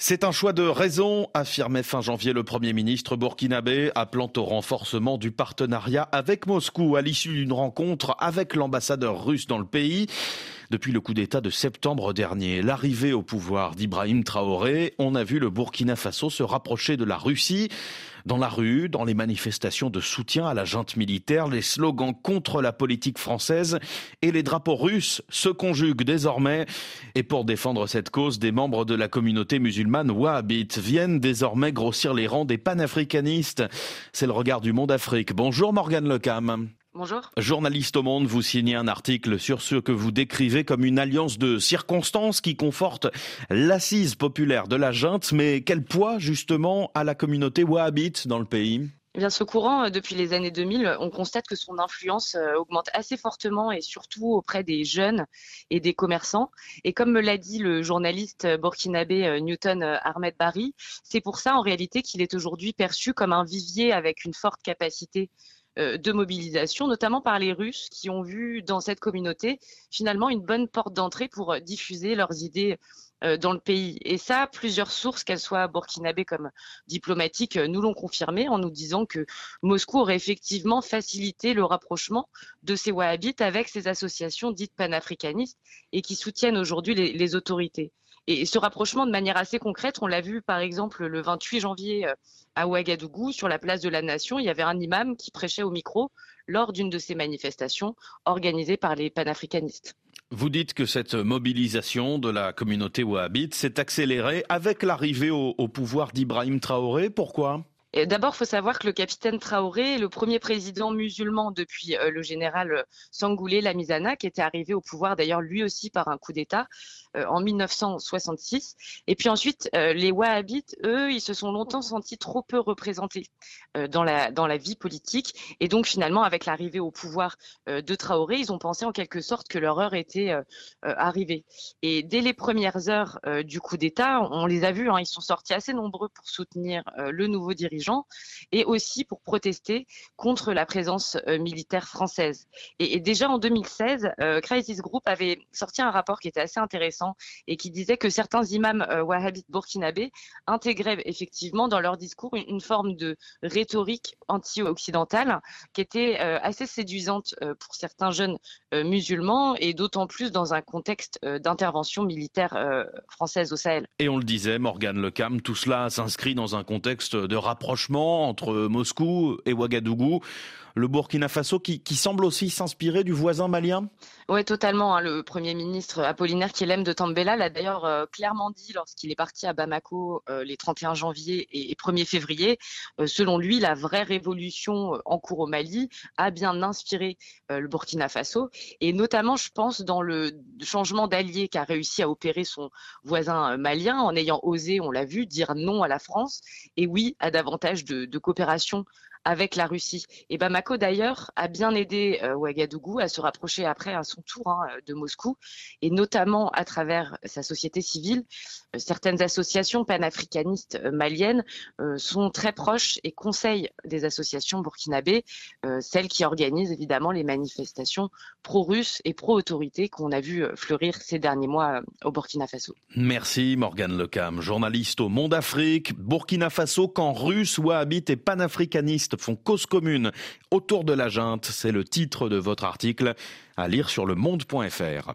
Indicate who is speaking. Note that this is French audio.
Speaker 1: C'est un choix de raison, affirmait fin janvier le Premier ministre burkinabé, appelant au renforcement du partenariat avec Moscou à l'issue d'une rencontre avec l'ambassadeur russe dans le pays. Depuis le coup d'État de septembre dernier, l'arrivée au pouvoir d'Ibrahim Traoré, on a vu le Burkina Faso se rapprocher de la Russie. Dans la rue, dans les manifestations de soutien à la junte militaire, les slogans contre la politique française et les drapeaux russes se conjuguent désormais. Et pour défendre cette cause, des membres de la communauté musulmane wahhabite viennent désormais grossir les rangs des panafricanistes. C'est le regard du monde Afrique. Bonjour Morgane Lecam.
Speaker 2: Bonjour.
Speaker 1: Journaliste au Monde, vous signez un article sur ce que vous décrivez comme une alliance de circonstances qui conforte l'assise populaire de la junte. Mais quel poids justement à la communauté wahhabite dans le pays?
Speaker 2: Eh bien, ce courant, euh, depuis les années 2000, on constate que son influence euh, augmente assez fortement et surtout auprès des jeunes et des commerçants. Et comme me l'a dit le journaliste burkinabé euh, Newton Ahmed Bari, c'est pour ça en réalité qu'il est aujourd'hui perçu comme un vivier avec une forte capacité de mobilisation, notamment par les Russes qui ont vu dans cette communauté finalement une bonne porte d'entrée pour euh, diffuser leurs idées euh, dans le pays. Et ça, plusieurs sources, qu'elles soient burkinabées comme diplomatiques, nous l'ont confirmé en nous disant que Moscou aurait effectivement facilité le rapprochement de ces Wahhabites avec ces associations dites panafricanistes et qui soutiennent aujourd'hui les autorités. Et ce rapprochement, de manière assez concrète, on l'a vu par exemple le 28 janvier euh, à Ouagadougou, sur la place de la Nation, il y avait un imam qui prêchait au micro lors d'une de ces manifestations organisées par les panafricanistes.
Speaker 1: Vous dites que cette mobilisation de la communauté wahhabite s'est accélérée avec l'arrivée au, au pouvoir d'Ibrahim Traoré. Pourquoi?
Speaker 2: D'abord, il faut savoir que le capitaine Traoré est le premier président musulman depuis euh, le général Sangoulé Lamizana, qui était arrivé au pouvoir d'ailleurs lui aussi par un coup d'État euh, en 1966. Et puis ensuite, euh, les Wahhabites, eux, ils se sont longtemps sentis trop peu représentés dans, la, dans la vie politique. Et donc finalement, avec l'arrivée au pouvoir de Traoré, ils ont pensé en quelque sorte que leur heure était arrivée. Et dès les premières heures du coup d'État, on les a vus, hein, ils sont sortis assez nombreux pour soutenir le nouveau dirigeant et aussi pour protester contre la présence euh, militaire française. Et, déjà en 2016, euh, Crisis Group avait sorti un rapport qui était assez intéressant et qui disait que certains imams euh, wahhabites burkinabés intégraient effectivement dans leur discours une, forme de rhétorique anti-occidentale qui était assez séduisante pour certains jeunes musulmans et d'autant plus dans un contexte d'intervention militaire française au Sahel.
Speaker 1: Et on le disait, Morgane Lecam, tout cela s'inscrit dans un contexte de rapprochement entre Moscou et Ouagadougou. Le Burkina Faso qui, semble aussi s'inspirer du voisin malien?
Speaker 2: Oui, totalement. Hein. Le Premier ministre Apollinaire Kielem de Tambela l'a d'ailleurs euh, clairement dit lorsqu'il est parti à Bamako euh, les 31 janvier et, 1er février. Euh, selon lui, la vraie révolution en cours au Mali a bien inspiré le Burkina Faso. Et notamment, je pense, dans le changement d'allié qu'a réussi à opérer son voisin malien en ayant osé, on l'a vu, dire non à la France et oui à davantage de coopération avec la Russie. Et Bamako d'ailleurs a bien aidé euh, Ouagadougou à se rapprocher après à son tour hein, de Moscou, et notamment à travers sa société civile. Euh, certaines associations panafricanistes euh, maliennes sont très proches et conseillent des associations burkinabées, celles qui organisent évidemment les manifestations pro-russes et pro-autorités qu'on a vu fleurir ces derniers mois au Burkina Faso.
Speaker 1: Merci Morgane Lecam, journaliste au Monde Afrique, Burkina Faso, quand russe, wahhabite et panafricaniste font cause commune autour de la junte. C'est le titre de votre article à lire sur le monde.fr.